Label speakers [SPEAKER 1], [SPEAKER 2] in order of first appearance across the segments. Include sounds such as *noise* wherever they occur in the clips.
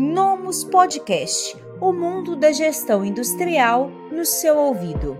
[SPEAKER 1] Nomus Podcast o mundo da gestão industrial no seu ouvido.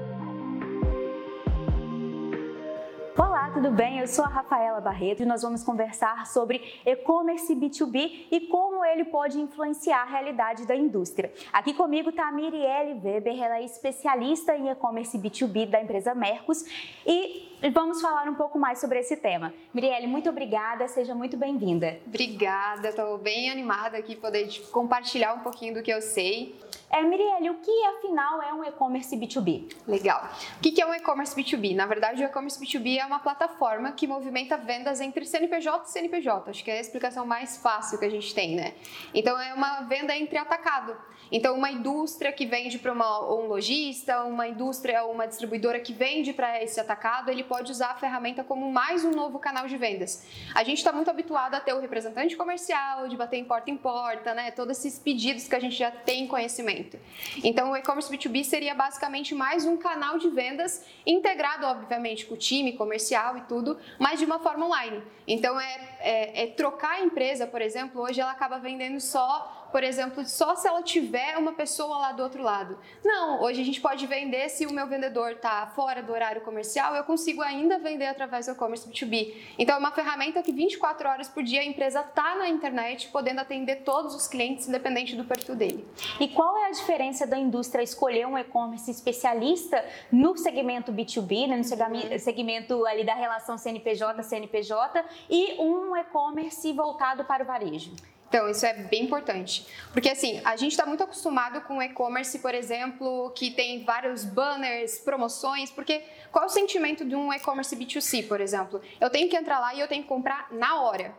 [SPEAKER 2] Olá, tudo bem? Eu sou a Rafaela Barreto e nós vamos conversar sobre e-commerce B2B e como ele pode influenciar a realidade da indústria. Aqui comigo está a Mirielle Weber, ela é especialista em e-commerce B2B da empresa Mercos e vamos falar um pouco mais sobre esse tema. Mirielle, muito obrigada, seja muito bem-vinda.
[SPEAKER 3] Obrigada, estou bem animada aqui poder compartilhar um pouquinho do que eu sei.
[SPEAKER 2] É, Mirielle, o que afinal é um e-commerce B2B?
[SPEAKER 3] Legal. O que é um e-commerce B2B? Na verdade, o e-commerce B2B é uma plataforma que movimenta vendas entre CNPJ e CNPJ. Acho que é a explicação mais fácil que a gente tem, né? Então, é uma venda entre atacado. Então, uma indústria que vende para um lojista, uma indústria ou uma distribuidora que vende para esse atacado, ele pode usar a ferramenta como mais um novo canal de vendas. A gente está muito habituado a ter o representante comercial, de bater em porta em porta, né? Todos esses pedidos que a gente já tem conhecimento. Então, o e-commerce B2B seria basicamente mais um canal de vendas integrado, obviamente, com o time comercial e tudo, mas de uma forma online. Então, é, é, é trocar a empresa, por exemplo, hoje ela acaba vendendo só por exemplo, só se ela tiver uma pessoa lá do outro lado. Não, hoje a gente pode vender se o meu vendedor está fora do horário comercial, eu consigo ainda vender através do e-commerce B2B. Então é uma ferramenta que 24 horas por dia a empresa está na internet, podendo atender todos os clientes, independente do perfil dele.
[SPEAKER 2] E qual é a diferença da indústria escolher um e-commerce especialista no segmento B2B, né, no segmento ali da relação CNPJ-CNPJ, e um e-commerce voltado para o varejo?
[SPEAKER 3] Então, isso é bem importante. Porque, assim, a gente está muito acostumado com e-commerce, por exemplo, que tem vários banners, promoções, porque qual o sentimento de um e-commerce B2C, por exemplo? Eu tenho que entrar lá e eu tenho que comprar na hora.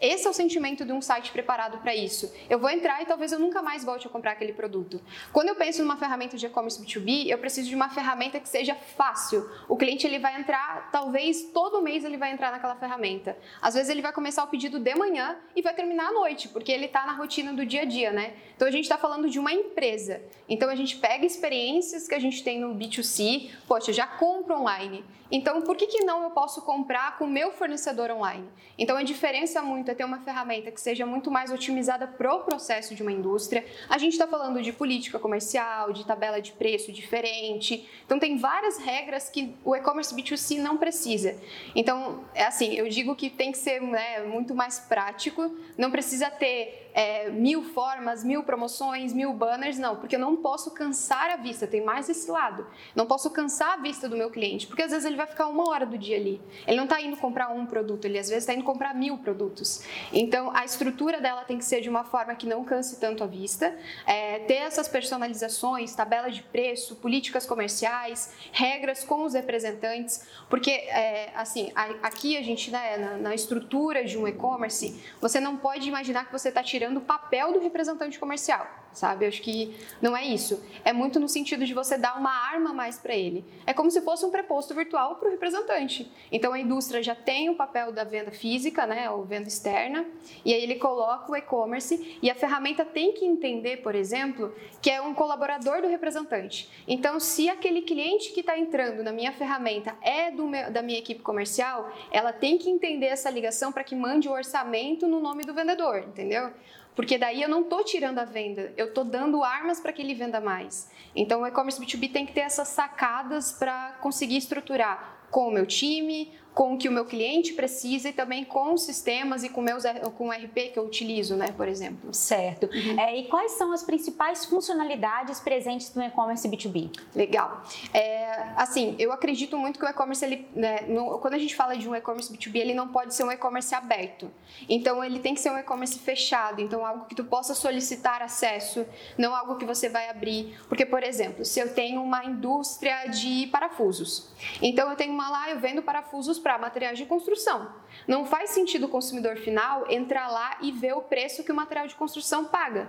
[SPEAKER 3] Esse é o sentimento de um site preparado para isso. Eu vou entrar e talvez eu nunca mais volte a comprar aquele produto. Quando eu penso numa ferramenta de e-commerce B2B, eu preciso de uma ferramenta que seja fácil. O cliente ele vai entrar, talvez todo mês ele vai entrar naquela ferramenta. Às vezes ele vai começar o pedido de manhã e vai terminar à noite, porque ele está na rotina do dia a dia, né? Então a gente está falando de uma empresa. Então a gente pega experiências que a gente tem no B2C, poxa, já compro online. Então por que, que não eu posso comprar com o meu fornecedor online? Então a diferença muito muito é ter uma ferramenta que seja muito mais otimizada para o processo de uma indústria. A gente está falando de política comercial, de tabela de preço diferente. Então, tem várias regras que o e-commerce B2C não precisa. Então, é assim, eu digo que tem que ser né, muito mais prático, não precisa ter é, mil formas, mil promoções, mil banners, não, porque eu não posso cansar a vista, tem mais esse lado. Não posso cansar a vista do meu cliente, porque às vezes ele vai ficar uma hora do dia ali. Ele não está indo comprar um produto, ele às vezes está indo comprar mil produtos. Então a estrutura dela tem que ser de uma forma que não canse tanto a vista, é, ter essas personalizações, tabela de preço, políticas comerciais, regras com os representantes, porque é, assim aqui a gente né, na, na estrutura de um e-commerce, você não pode imaginar que você está tirando tirando o papel do representante comercial sabe? Acho que não é isso. É muito no sentido de você dar uma arma mais para ele. É como se fosse um preposto virtual para o representante. Então a indústria já tem o papel da venda física, né, ou venda externa, e aí ele coloca o e-commerce e a ferramenta tem que entender, por exemplo, que é um colaborador do representante. Então, se aquele cliente que está entrando na minha ferramenta é meu, da minha equipe comercial, ela tem que entender essa ligação para que mande o orçamento no nome do vendedor, entendeu? Porque daí eu não estou tirando a venda, eu estou dando armas para que ele venda mais. Então o e-commerce B2B tem que ter essas sacadas para conseguir estruturar com o meu time, com o que o meu cliente precisa e também com os sistemas e com, meus, com o RP que eu utilizo, né, por exemplo.
[SPEAKER 2] Certo. Uhum. É, e quais são as principais funcionalidades presentes no e-commerce B2B?
[SPEAKER 3] Legal. É, assim, eu acredito muito que o e-commerce, ele, né, no, quando a gente fala de um e-commerce B2B, ele não pode ser um e-commerce aberto. Então, ele tem que ser um e-commerce fechado. Então, algo que tu possa solicitar acesso, não algo que você vai abrir. Porque, por exemplo, se eu tenho uma indústria de parafusos, então eu tenho uma lá, eu vendo parafusos para materiais de construção. Não faz sentido o consumidor final entrar lá e ver o preço que o material de construção paga.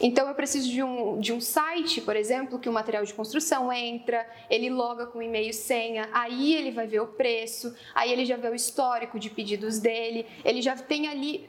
[SPEAKER 3] Então eu preciso de um, de um site, por exemplo, que o material de construção entra, ele loga com e-mail e senha, aí ele vai ver o preço, aí ele já vê o histórico de pedidos dele, ele já tem ali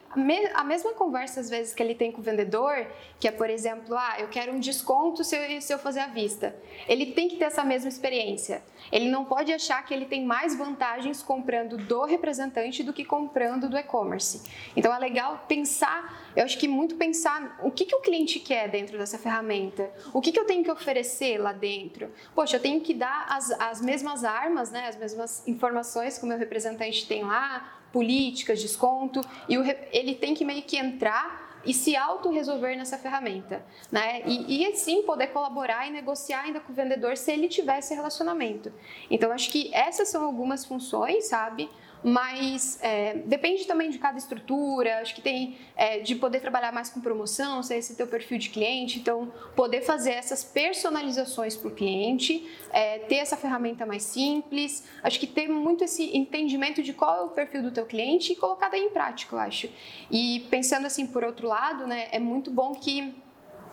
[SPEAKER 3] a mesma conversa às vezes que ele tem com o vendedor, que é, por exemplo, ah, eu quero um desconto se eu, se eu fazer à vista. Ele tem que ter essa mesma experiência. Ele não pode achar que ele tem mais vantagens comprando do representante do que comprando do e-commerce. Então é legal pensar, eu acho que muito pensar o que, que o cliente quer dentro dessa ferramenta, o que, que eu tenho que oferecer lá dentro. Poxa, eu tenho que dar as, as mesmas armas, né, as mesmas informações que o meu representante tem lá, políticas, desconto, e o, ele tem que meio que entrar e se auto-resolver nessa ferramenta, né? E, e assim poder colaborar e negociar ainda com o vendedor se ele tiver esse relacionamento. Então, acho que essas são algumas funções, sabe? Mas é, depende também de cada estrutura, acho que tem é, de poder trabalhar mais com promoção, se é esse teu perfil de cliente, então poder fazer essas personalizações para o cliente, é, ter essa ferramenta mais simples, acho que ter muito esse entendimento de qual é o perfil do teu cliente e colocar daí em prática, eu acho. E pensando assim, por outro lado, né, é muito bom que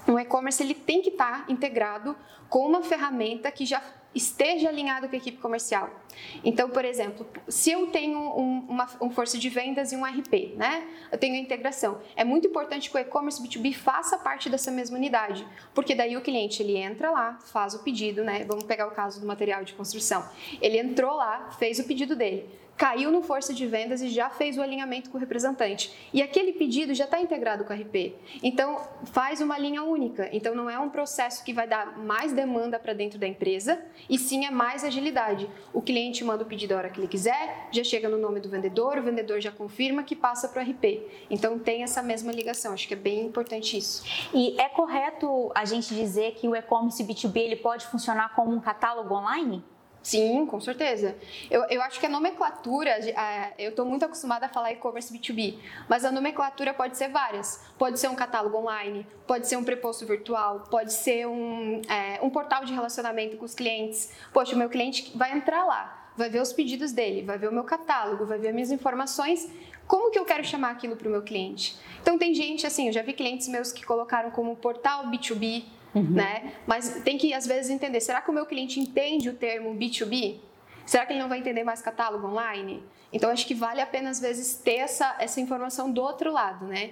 [SPEAKER 3] o e-commerce ele tem que estar tá integrado com uma ferramenta que já esteja alinhado com a equipe comercial. Então, por exemplo, se eu tenho um, uma um força de vendas e um RP, né? Eu tenho a integração. É muito importante que o e-commerce B2B faça parte dessa mesma unidade, porque daí o cliente ele entra lá, faz o pedido, né? Vamos pegar o caso do material de construção. Ele entrou lá, fez o pedido dele caiu no força de vendas e já fez o alinhamento com o representante. E aquele pedido já está integrado com o RP. Então, faz uma linha única. Então, não é um processo que vai dar mais demanda para dentro da empresa, e sim é mais agilidade. O cliente manda o pedido a hora que ele quiser, já chega no nome do vendedor, o vendedor já confirma que passa para o RP. Então, tem essa mesma ligação. Acho que é bem importante isso.
[SPEAKER 2] E é correto a gente dizer que o e-commerce B2B ele pode funcionar como um catálogo online?
[SPEAKER 3] Sim, com certeza. Eu, eu acho que a nomenclatura, eu estou muito acostumada a falar e-commerce B2B, mas a nomenclatura pode ser várias. Pode ser um catálogo online, pode ser um preposto virtual, pode ser um, é, um portal de relacionamento com os clientes. Poxa, o meu cliente vai entrar lá, vai ver os pedidos dele, vai ver o meu catálogo, vai ver as minhas informações. Como que eu quero chamar aquilo para o meu cliente? Então, tem gente, assim, eu já vi clientes meus que colocaram como portal B2B, uhum. né? Mas tem que, às vezes, entender, será que o meu cliente entende o termo B2B? Será que ele não vai entender mais catálogo online? Então, acho que vale a pena, às vezes, ter essa, essa informação do outro lado, né?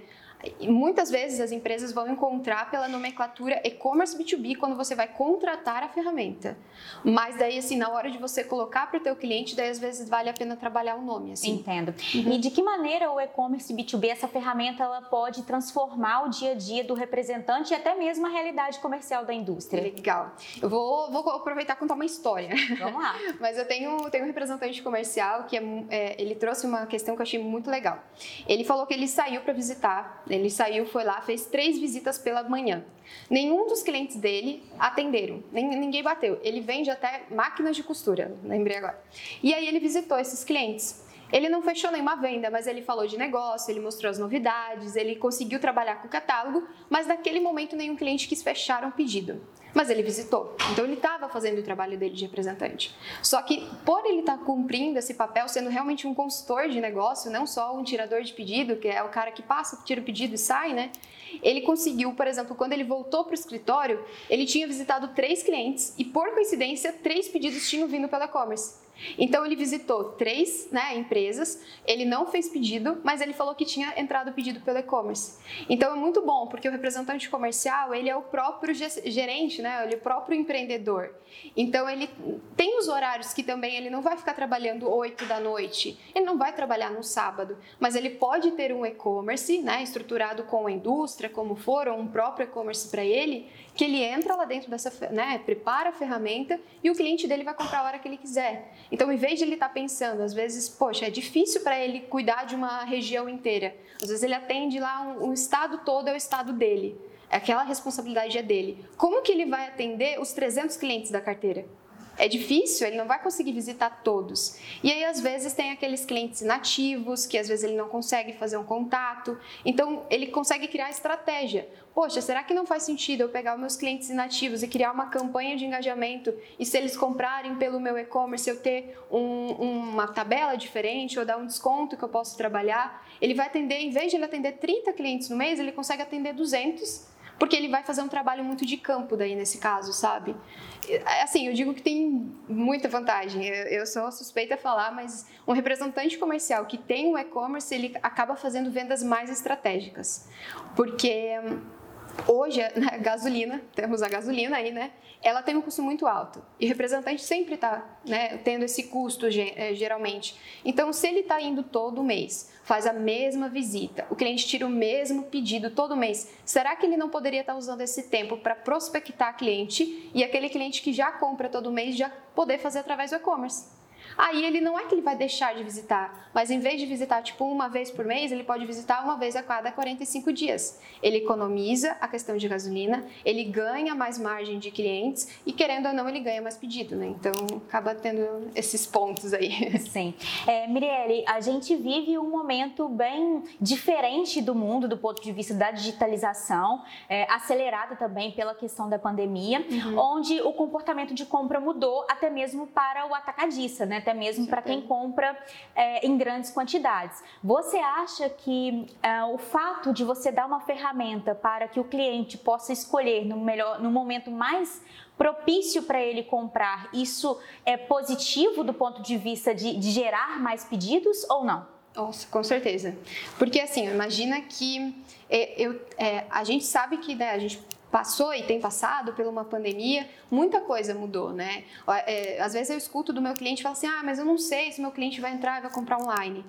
[SPEAKER 3] Muitas vezes as empresas vão encontrar pela nomenclatura e-commerce B2B quando você vai contratar a ferramenta. Mas daí, assim, na hora de você colocar para o teu cliente, daí às vezes vale a pena trabalhar o nome, assim.
[SPEAKER 2] Entendo. Uhum. E de que maneira o e-commerce B2B, essa ferramenta, ela pode transformar o dia a dia do representante e até mesmo a realidade comercial da indústria?
[SPEAKER 3] Legal. Eu vou, vou aproveitar e contar uma história.
[SPEAKER 2] Vamos lá. *laughs*
[SPEAKER 3] Mas eu tenho, tenho um representante comercial que é, é, ele trouxe uma questão que eu achei muito legal. Ele falou que ele saiu para visitar ele saiu, foi lá, fez três visitas pela manhã. Nenhum dos clientes dele atenderam, ninguém bateu. Ele vende até máquinas de costura, lembrei agora. E aí ele visitou esses clientes. Ele não fechou nenhuma venda, mas ele falou de negócio, ele mostrou as novidades, ele conseguiu trabalhar com o catálogo, mas naquele momento nenhum cliente quis fechar um pedido. Mas ele visitou, então ele estava fazendo o trabalho dele de representante. Só que por ele estar tá cumprindo esse papel, sendo realmente um consultor de negócio, não só um tirador de pedido, que é o cara que passa, tira o pedido e sai, né? Ele conseguiu, por exemplo, quando ele voltou para o escritório, ele tinha visitado três clientes e, por coincidência, três pedidos tinham vindo pela e-commerce. Então ele visitou três né, empresas, ele não fez pedido, mas ele falou que tinha entrado pedido pelo e-commerce. Então é muito bom, porque o representante comercial, ele é o próprio gerente, né, ele é o próprio empreendedor. Então ele tem os horários que também ele não vai ficar trabalhando 8 da noite, ele não vai trabalhar no sábado, mas ele pode ter um e-commerce, né, estruturado com a indústria, como for, ou um próprio e-commerce para ele, que ele entra lá dentro dessa, né, prepara a ferramenta e o cliente dele vai comprar a hora que ele quiser. Então, em vez de ele estar tá pensando, às vezes, poxa, é difícil para ele cuidar de uma região inteira. Às vezes ele atende lá um, um estado todo é o estado dele. Aquela responsabilidade é dele. Como que ele vai atender os 300 clientes da carteira? É difícil, ele não vai conseguir visitar todos. E aí, às vezes, tem aqueles clientes inativos, que às vezes ele não consegue fazer um contato. Então, ele consegue criar estratégia. Poxa, será que não faz sentido eu pegar os meus clientes inativos e criar uma campanha de engajamento e se eles comprarem pelo meu e-commerce eu ter um, uma tabela diferente ou dar um desconto que eu posso trabalhar? Ele vai atender, em vez de ele atender 30 clientes no mês, ele consegue atender 200 porque ele vai fazer um trabalho muito de campo daí nesse caso, sabe? Assim, eu digo que tem muita vantagem. Eu, sou suspeita a falar, mas um representante comercial que tem um e-commerce, ele acaba fazendo vendas mais estratégicas. Porque hoje, *laughs* né, gasolina, temos a gasolina aí, né? ela tem um custo muito alto. E o representante sempre está né, tendo esse custo, eh, geralmente. Então, se ele está indo todo mês, faz a mesma visita, o cliente tira o mesmo pedido todo mês, será que ele não poderia estar tá usando esse tempo para prospectar cliente e aquele cliente que já compra todo mês já poder fazer através do e-commerce? Aí ele não é que ele vai deixar de visitar, mas em vez de visitar tipo uma vez por mês, ele pode visitar uma vez a cada 45 dias. Ele economiza a questão de gasolina, ele ganha mais margem de clientes e querendo ou não ele ganha mais pedido, né? Então acaba tendo esses pontos aí. *laughs*
[SPEAKER 2] Sim. É, Mirielle, a gente vive um momento bem diferente do mundo do ponto de vista da digitalização, é, acelerado também pela questão da pandemia, uhum. onde o comportamento de compra mudou até mesmo para o atacadista, né? Até mesmo para quem compra é, em grandes quantidades. Você acha que é, o fato de você dar uma ferramenta para que o cliente possa escolher no, melhor, no momento mais propício para ele comprar, isso é positivo do ponto de vista de, de gerar mais pedidos ou não?
[SPEAKER 3] Nossa, com certeza. Porque assim, imagina que é, eu, é, a gente sabe que né, a gente passou e tem passado por uma pandemia, muita coisa mudou, né? É, às vezes eu escuto do meu cliente falo assim, ah, mas eu não sei se meu cliente vai entrar e vai comprar online.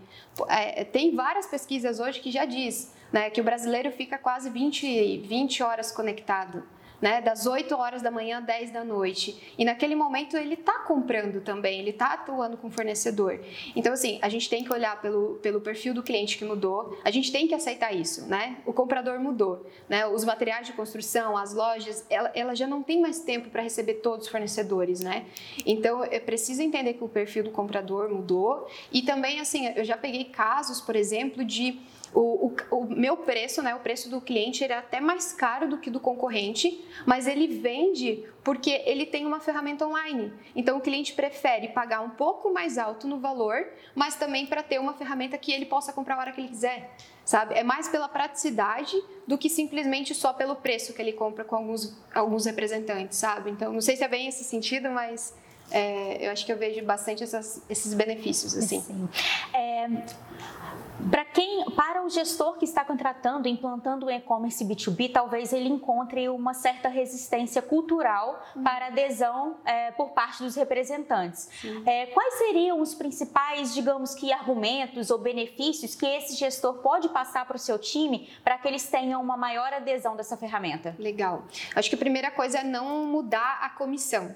[SPEAKER 3] É, tem várias pesquisas hoje que já diz né, que o brasileiro fica quase 20, 20 horas conectado né, das 8 horas da manhã às 10 da noite. E naquele momento ele está comprando também, ele está atuando com o fornecedor. Então, assim, a gente tem que olhar pelo, pelo perfil do cliente que mudou, a gente tem que aceitar isso, né? O comprador mudou, né? Os materiais de construção, as lojas, ela, ela já não tem mais tempo para receber todos os fornecedores, né? Então, é preciso entender que o perfil do comprador mudou e também, assim, eu já peguei casos, por exemplo, de o, o, o, meu preço, né, o preço do cliente, ele é até mais caro do que do concorrente, mas ele vende porque ele tem uma ferramenta online. Então o cliente prefere pagar um pouco mais alto no valor, mas também para ter uma ferramenta que ele possa comprar a hora que ele quiser, sabe? É mais pela praticidade do que simplesmente só pelo preço que ele compra com alguns, alguns representantes, sabe? Então não sei se é bem esse sentido, mas é, eu acho que eu vejo bastante essas, esses benefícios assim.
[SPEAKER 2] Sim. É, para quem, para o gestor que está contratando, implantando o e-commerce B2B, talvez ele encontre uma certa resistência cultural uhum. para adesão é, por parte dos representantes. É, quais seriam os principais, digamos que, argumentos ou benefícios que esse gestor pode passar para o seu time para que eles tenham uma maior adesão dessa ferramenta?
[SPEAKER 3] Legal. Acho que a primeira coisa é não mudar a comissão.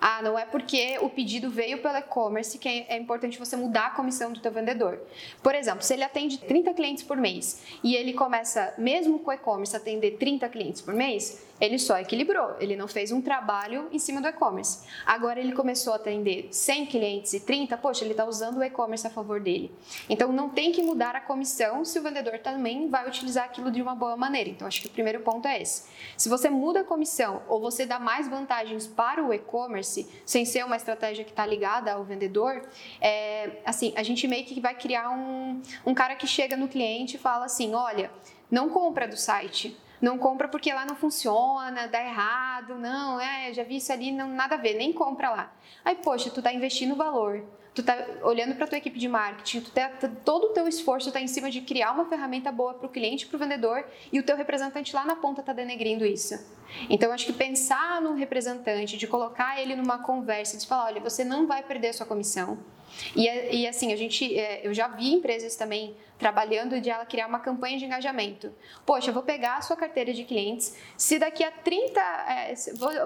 [SPEAKER 3] Ah, não é porque o pedido veio pelo e-commerce que é importante você mudar a comissão do teu vendedor. Por exemplo, se ele atende 30 clientes por mês e ele começa, mesmo com o e-commerce, a atender 30 clientes por mês, ele só equilibrou, ele não fez um trabalho em cima do e-commerce. Agora ele começou a atender 100 clientes e 30, poxa, ele está usando o e-commerce a favor dele. Então não tem que mudar a comissão se o vendedor também vai utilizar aquilo de uma boa maneira. Então acho que o primeiro ponto é esse. Se você muda a comissão ou você dá mais vantagens para o e-commerce, sem ser uma estratégia que está ligada ao vendedor, é, assim, a gente meio que vai criar um, um cara que chega no cliente e fala assim, olha, não compra do site, não compra porque lá não funciona, dá errado, não, é, já vi isso ali, não, nada a ver, nem compra lá. Aí, poxa, tu tá investindo valor, tu tá olhando para tua equipe de marketing, tu tá, todo o teu esforço está em cima de criar uma ferramenta boa para o cliente, para o vendedor, e o teu representante lá na ponta está denegrindo isso. Então, acho que pensar no representante, de colocar ele numa conversa, de falar, olha, você não vai perder a sua comissão, e, e assim, a gente, é, eu já vi empresas também trabalhando de ela criar uma campanha de engajamento. Poxa, eu vou pegar a sua carteira de clientes, se daqui a 30, é,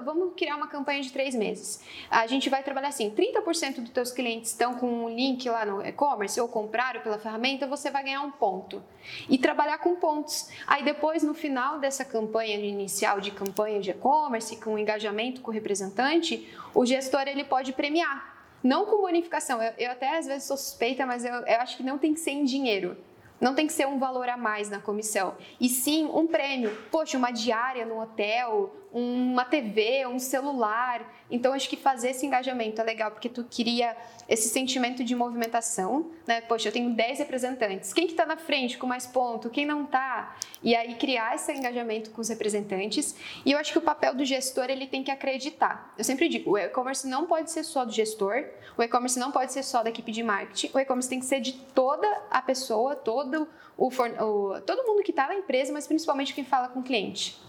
[SPEAKER 3] vamos criar uma campanha de três meses. A gente vai trabalhar assim, 30% dos teus clientes estão com um link lá no e-commerce ou compraram pela ferramenta, você vai ganhar um ponto. E trabalhar com pontos. Aí depois, no final dessa campanha inicial de campanha de e-commerce, com engajamento com o representante, o gestor ele pode premiar não com bonificação. Eu, eu, até às vezes sou suspeita, mas eu, eu acho que não tem que ser em dinheiro. Não tem que ser um valor a mais na comissão, e sim um prêmio. Poxa, uma diária no hotel, uma TV, um celular. Então, acho que fazer esse engajamento é legal, porque tu queria esse sentimento de movimentação, né? Poxa, eu tenho 10 representantes. Quem que está na frente com mais ponto? Quem não está? E aí criar esse engajamento com os representantes. E eu acho que o papel do gestor, ele tem que acreditar. Eu sempre digo, o e-commerce não pode ser só do gestor, o e-commerce não pode ser só da equipe de marketing, o e-commerce tem que ser de toda a pessoa, todo o, o todo mundo que está na empresa, mas principalmente quem fala com o cliente.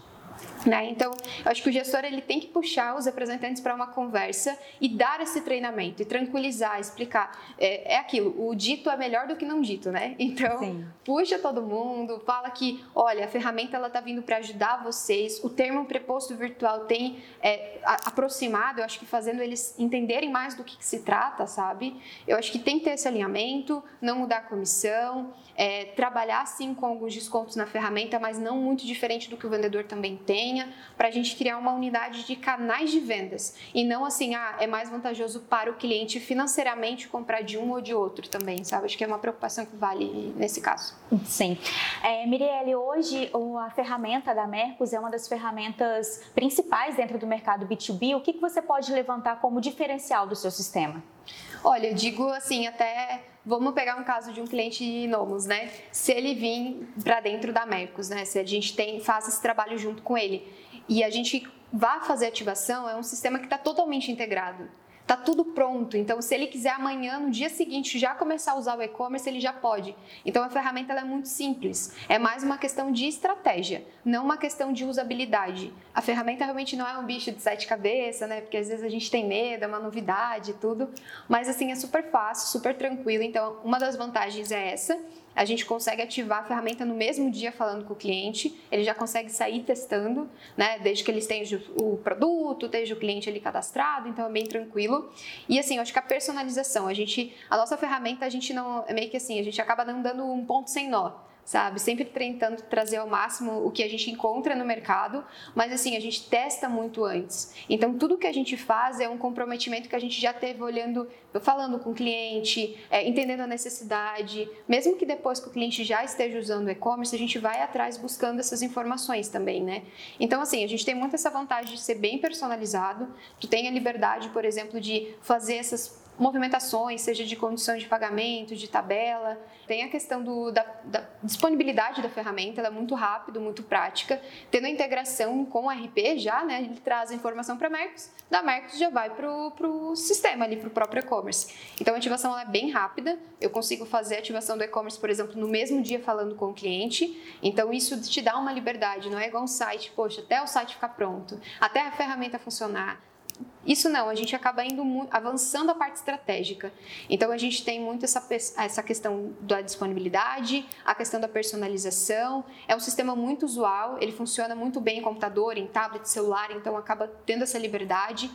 [SPEAKER 3] Né? Então, eu acho que o gestor ele tem que puxar os representantes para uma conversa e dar esse treinamento e tranquilizar, explicar. É, é, aquilo, o dito é melhor do que não dito, né? *laughs* Então, Sim. puxa todo mundo, fala que, olha, a ferramenta ela está vindo para ajudar vocês. O termo preposto virtual tem é, aproximado, eu acho que fazendo eles entenderem mais do que, que, se trata, sabe? Eu acho que tem que ter esse alinhamento, não mudar a comissão, é, trabalhar sim com alguns descontos na ferramenta, mas não muito diferente do que o vendedor também tenha, para a gente criar uma unidade de canais de vendas e não assim, ah, é mais vantajoso para o cliente financeiramente comprar de um ou de outro também, sabe? Acho que é uma preocupação que vale nesse caso.
[SPEAKER 2] Sim. É, Mirielle, hoje a ferramenta da Mercos é uma das ferramentas principais dentro do mercado B2B. O que, que você pode levantar como diferencial do seu sistema?
[SPEAKER 3] Olha, eu digo assim, até vamos pegar um caso de um cliente Nomos, né? Se ele vir para dentro da Mercos, né? Se a gente tem, faz esse trabalho junto com ele e a gente vá fazer ativação, é um sistema que está totalmente integrado. Tá tudo pronto. Então, se ele quiser amanhã, no dia seguinte, já começar a usar o e-commerce, ele já pode. Então, a ferramenta é muito simples. É mais uma questão de estratégia, não uma questão de usabilidade. A ferramenta realmente não é um bicho de sete cabeças, né? Porque às vezes a gente tem medo, é uma novidade e tudo. Mas, assim, é super fácil, super tranquilo. Então, uma das vantagens é essa a gente consegue ativar a ferramenta no mesmo dia falando com o cliente, ele já consegue sair testando, né? Desde que eles tenham o produto, desde o cliente ali cadastrado, então é bem tranquilo. E assim, eu acho que a personalização, a gente, a nossa ferramenta, a gente não, é meio que assim, a gente acaba não dando um ponto sem nó sabe? Sempre tentando trazer ao máximo o que a gente encontra no mercado, mas assim, a gente testa muito antes. Então, tudo que a gente faz é um comprometimento que a gente já teve olhando, falando com o cliente, é, entendendo a necessidade, mesmo que depois que o cliente já esteja usando o e-commerce, a gente vai atrás buscando essas informações também, né? Então, assim, a gente tem muito essa vantagem de ser bem personalizado, tu tem a liberdade, por exemplo, de fazer essas movimentações, seja de condições de pagamento, de tabela. Tem a questão do, da, da, disponibilidade da ferramenta, ela é muito rápida, muito prática. Tendo a integração com o RP já, né, ele traz a informação para a Mercos, da Mercos já vai para o sistema ali, para o próprio e-commerce. Então a ativação é bem rápida, eu consigo fazer a ativação do e-commerce, por exemplo, no mesmo dia falando com o cliente. Então isso te dá uma liberdade, não é igual um site, poxa, até o site ficar pronto, até a ferramenta funcionar, isso não, a gente acaba indo avançando a parte estratégica. Então a gente tem muito essa, essa questão da disponibilidade, a questão da personalização. É um sistema muito usual, ele funciona muito bem em computador, em tablet, celular, então acaba tendo essa liberdade.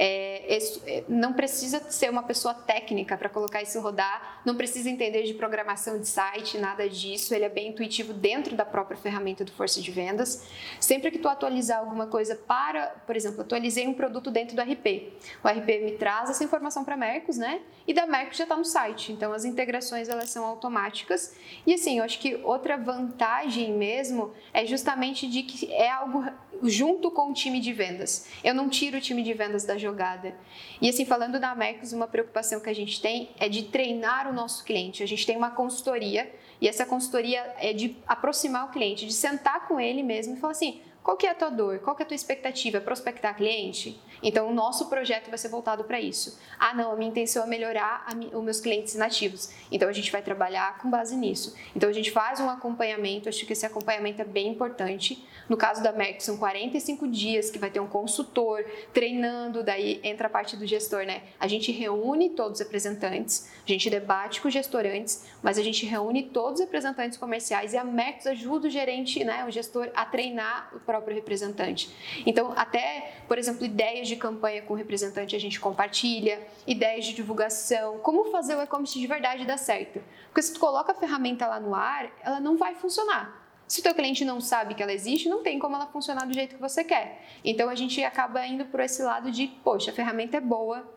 [SPEAKER 3] É, é, não precisa ser uma pessoa técnica para colocar isso rodar, não precisa entender de programação de site, nada disso. Ele é bem intuitivo dentro da própria ferramenta do Força de Vendas. Sempre que tu atualizar alguma coisa para, por exemplo, atualizei um produto dentro do RP. O RP me traz essa informação para Mercos, né? E da Mercos já está no site. Então as integrações elas são automáticas. E assim, eu acho que outra vantagem mesmo é justamente de que é algo junto com o time de vendas. Eu não tiro o time de vendas da jogada. E assim, falando da Mercos, uma preocupação que a gente tem é de treinar o nosso cliente. A gente tem uma consultoria e essa consultoria é de aproximar o cliente, de sentar com ele mesmo e falar assim: qual que é a tua dor? Qual que é a tua expectativa? Prospectar cliente? Então, o nosso projeto vai ser voltado para isso. Ah, não, a minha intenção é melhorar os meus clientes nativos. Então, a gente vai trabalhar com base nisso. Então, a gente faz um acompanhamento, acho que esse acompanhamento é bem importante. No caso da Merck, são 45 dias que vai ter um consultor treinando, daí entra a parte do gestor, né? A gente reúne todos os representantes, a gente debate com os gestorantes, mas a gente reúne todos os representantes comerciais e a Merck ajuda o gerente, né, o gestor, a treinar o próprio representante. Então, até, por exemplo, ideias de campanha com o representante a gente compartilha, ideias de divulgação, como fazer o e-commerce de verdade dar certo. Porque se tu coloca a ferramenta lá no ar, ela não vai funcionar. Se o teu cliente não sabe que ela existe, não tem como ela funcionar do jeito que você quer. Então a gente acaba indo por esse lado de, poxa, a ferramenta é boa,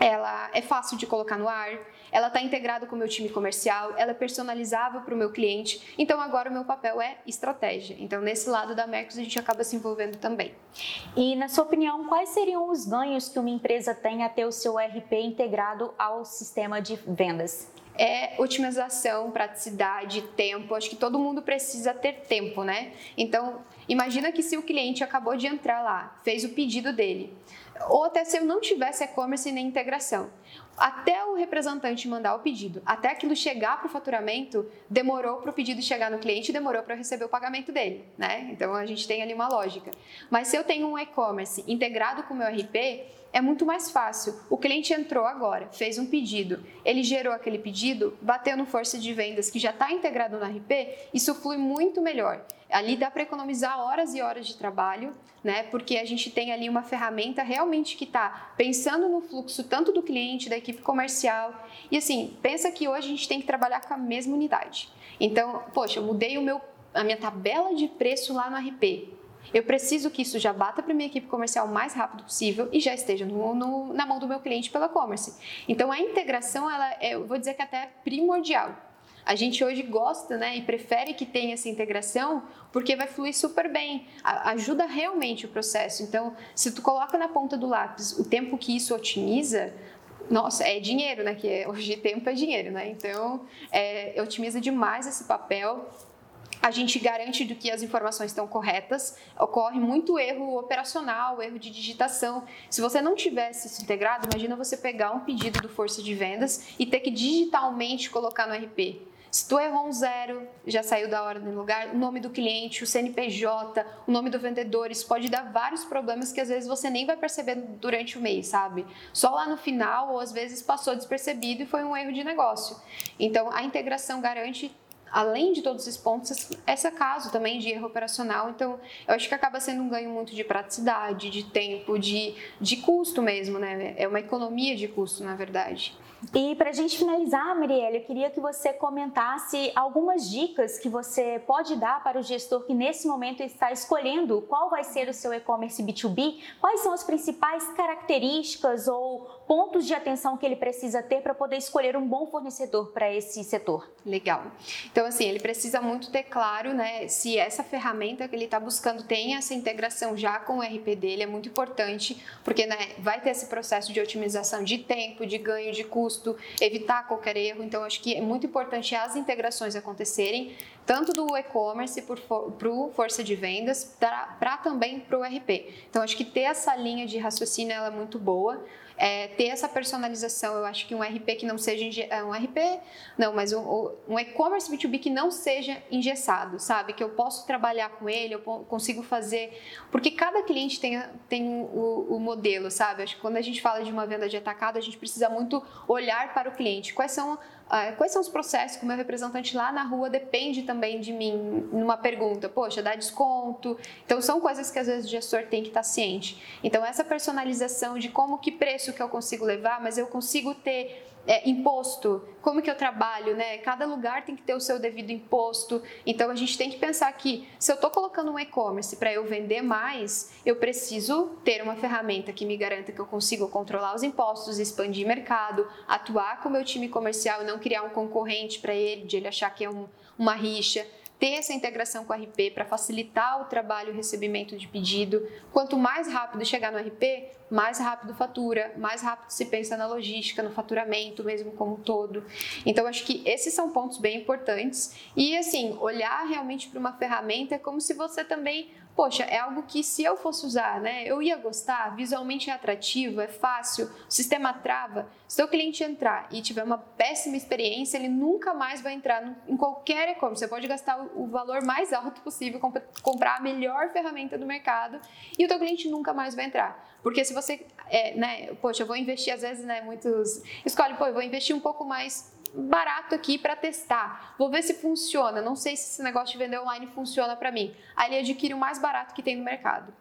[SPEAKER 3] ela é fácil de colocar no ar, ela está integrada com o meu time comercial, ela é personalizável para o meu cliente. Então agora o meu papel é estratégia. Então nesse lado da Mercos a gente acaba se envolvendo também.
[SPEAKER 2] E na sua opinião, quais seriam os ganhos que uma empresa tem a ter o seu RP integrado ao sistema de vendas?
[SPEAKER 3] é otimização, praticidade, tempo. Acho que todo mundo precisa ter tempo, né? Então, imagina que se o cliente acabou de entrar lá, fez o pedido dele, ou até se eu não tivesse e-commerce nem integração. Até o representante mandar o pedido, até aquilo chegar para o faturamento, demorou para o pedido chegar no cliente, demorou para receber o pagamento dele, né? Então a gente tem ali uma lógica. Mas se eu tenho um e-commerce integrado com o meu RP, é muito mais fácil. O cliente entrou agora, fez um pedido, ele gerou aquele pedido, bateu no força de vendas que já está integrado no RP, isso flui muito melhor. Ali dá para economizar horas e horas de trabalho, né? Porque a gente tem ali uma ferramenta realmente que está pensando no fluxo tanto do cliente, da equipe comercial. E assim, pensa que hoje a gente tem que trabalhar com a mesma unidade. Então, poxa, eu mudei o meu, a minha tabela de preço lá no RP. Eu preciso que isso já bata para minha equipe comercial o mais rápido possível e já esteja no, no, na mão do meu cliente pela e-commerce. Então a integração, ela é, eu vou dizer que é até primordial. A gente hoje gosta né, e prefere que tenha essa integração porque vai fluir super bem, ajuda realmente o processo. Então, se tu coloca na ponta do lápis o tempo que isso otimiza, nossa, é dinheiro, né? Que é, hoje tempo é dinheiro, né? Então, é, otimiza demais esse papel a gente garante do que as informações estão corretas. Ocorre muito erro operacional, erro de digitação. Se você não tivesse isso integrado, imagina você pegar um pedido do Força de Vendas e ter que digitalmente colocar no RP. Se tu errou um zero, já saiu da hora do lugar, o nome do cliente, o CNPJ, o nome do vendedor, isso pode dar vários problemas que às vezes você nem vai perceber durante o mês, sabe? Só lá no final, ou às vezes passou despercebido e foi um erro de negócio. Então, a integração garante além de todos esses pontos, esse caso também de erro operacional. Então, eu acho que acaba sendo um ganho muito de praticidade, de tempo, de, de custo mesmo, né? É uma economia de custo, na verdade.
[SPEAKER 2] E para a gente finalizar, Marielle, eu queria que você comentasse algumas dicas que você pode dar para o gestor que nesse momento está escolhendo qual vai ser o seu e-commerce B2B, quais são as principais características ou pontos de atenção que ele precisa ter para poder escolher um bom fornecedor para esse setor.
[SPEAKER 3] Legal. Então, assim, ele precisa muito ter claro, né, se essa ferramenta que ele está buscando tem essa integração já com o RP dele, é muito importante, porque né, vai ter esse processo de otimização de tempo, de ganho de custo evitar qualquer erro. Então, acho que é muito importante as integrações acontecerem, tanto do e-commerce para o força de vendas, para também para o RP. Então, acho que ter essa linha de raciocínio é muito boa é, ter essa personalização. Eu acho que um RP que não seja é, um RP, não, mas um, um e-commerce B2B que não seja engessado, sabe? Que eu posso trabalhar com ele, eu consigo fazer, porque cada cliente tem, tem o, o modelo, sabe? Acho que quando a gente fala de uma venda de atacado, a gente precisa muito olhar para o cliente. Quais são quais são os processos que o meu representante lá na rua depende também de mim numa pergunta? Poxa, dá desconto? Então, são coisas que às vezes o gestor tem que estar ciente. Então, essa personalização de como que preço que eu consigo levar, mas eu consigo ter é, imposto, como que eu trabalho, né? Cada lugar tem que ter o seu devido imposto. Então a gente tem que pensar que se eu estou colocando um e-commerce para eu vender mais, eu preciso ter uma ferramenta que me garanta que eu consigo controlar os impostos, expandir mercado, atuar com o meu time comercial e não criar um concorrente para ele, de ele achar que é um, uma rixa ter essa integração com o RP para facilitar o trabalho e o recebimento de pedido. Quanto mais rápido chegar no RP, mais rápido fatura, mais rápido se pensa na logística, no faturamento mesmo como um todo. Então, acho que esses são pontos bem importantes. E, assim, olhar realmente para uma ferramenta é como se você também poxa, é algo que se eu fosse usar, né, eu ia gostar, visualmente é atrativo, é fácil, o sistema trava. Se o cliente entrar e tiver uma péssima experiência, ele nunca mais vai entrar em qualquer e-commerce. Você pode gastar o valor mais alto possível, comprar a melhor ferramenta do mercado e o teu cliente nunca mais vai entrar. Porque se você, é, né, poxa, eu vou investir, às vezes, né, muitos escolhem, pô, eu vou investir um pouco mais barato aqui para testar. Vou ver se funciona. Não sei se esse negócio de vender online funciona para mim. Aí ele adquire o mais barato que tem no mercado.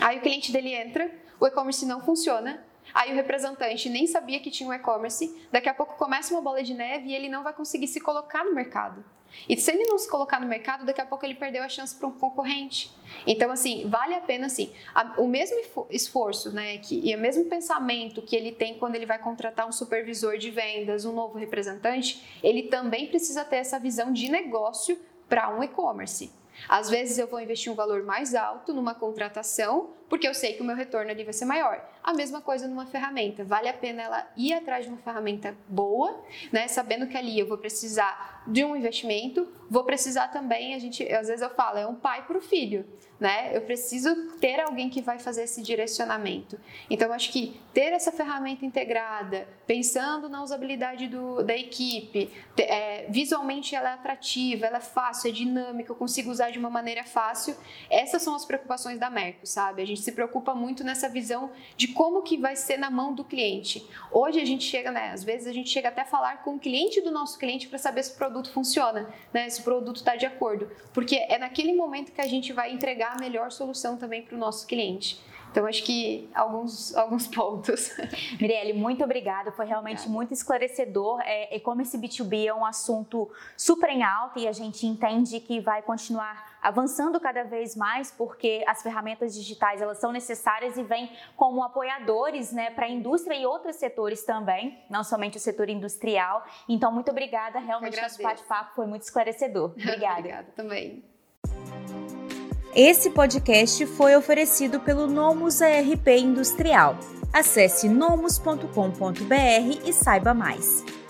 [SPEAKER 3] Aí o cliente dele entra, o e-commerce não funciona, Aí o representante nem sabia que tinha um e-commerce, daqui a pouco começa uma bola de neve e ele não vai conseguir se colocar no mercado. E se ele não se colocar no mercado, daqui a pouco ele perdeu a chance para um concorrente. Então, assim, vale a pena, assim, a, o mesmo esforço, né, que, e o mesmo pensamento que ele tem quando ele vai contratar um supervisor de vendas, um novo representante, ele também precisa ter essa visão de negócio para um e-commerce. Às vezes eu vou investir um valor mais alto numa contratação, porque eu sei que o meu retorno ali vai ser maior. A mesma coisa numa ferramenta. Vale a pena ela ir atrás de uma ferramenta boa, né? Sabendo que ali eu vou precisar de um investimento, vou precisar também, a gente, às vezes eu falo, é um pai para o filho, né? Eu preciso ter alguém que vai fazer esse direcionamento. Então, acho que ter essa ferramenta integrada, pensando na usabilidade do, da equipe, é, visualmente ela é atrativa, ela é fácil, é dinâmica, eu consigo usar de uma maneira fácil. Essas são as preocupações da Merco, sabe? A gente se preocupa muito nessa visão de como que vai ser na mão do cliente. Hoje a gente chega, né? Às vezes a gente chega até a falar com o cliente do nosso cliente para saber se o produto funciona, né? Se o produto está de acordo, porque é naquele momento que a gente vai entregar a melhor solução também para o nosso cliente. Então, acho que alguns, alguns pontos. *laughs*
[SPEAKER 2] Mirelle, muito obrigada. Foi realmente obrigada. muito esclarecedor. É, e-commerce B2B é um assunto super em alta e a gente entende que vai continuar avançando cada vez mais porque as ferramentas digitais elas são necessárias e vêm como apoiadores né, para a indústria e outros setores também, não somente o setor industrial. Então, muito obrigada. Realmente, nosso bate-papo foi muito esclarecedor. *laughs* Obrigada.
[SPEAKER 3] obrigada também.
[SPEAKER 1] Esse podcast foi oferecido pelo Nomus ARP Industrial. Acesse nomus.com.br e saiba mais.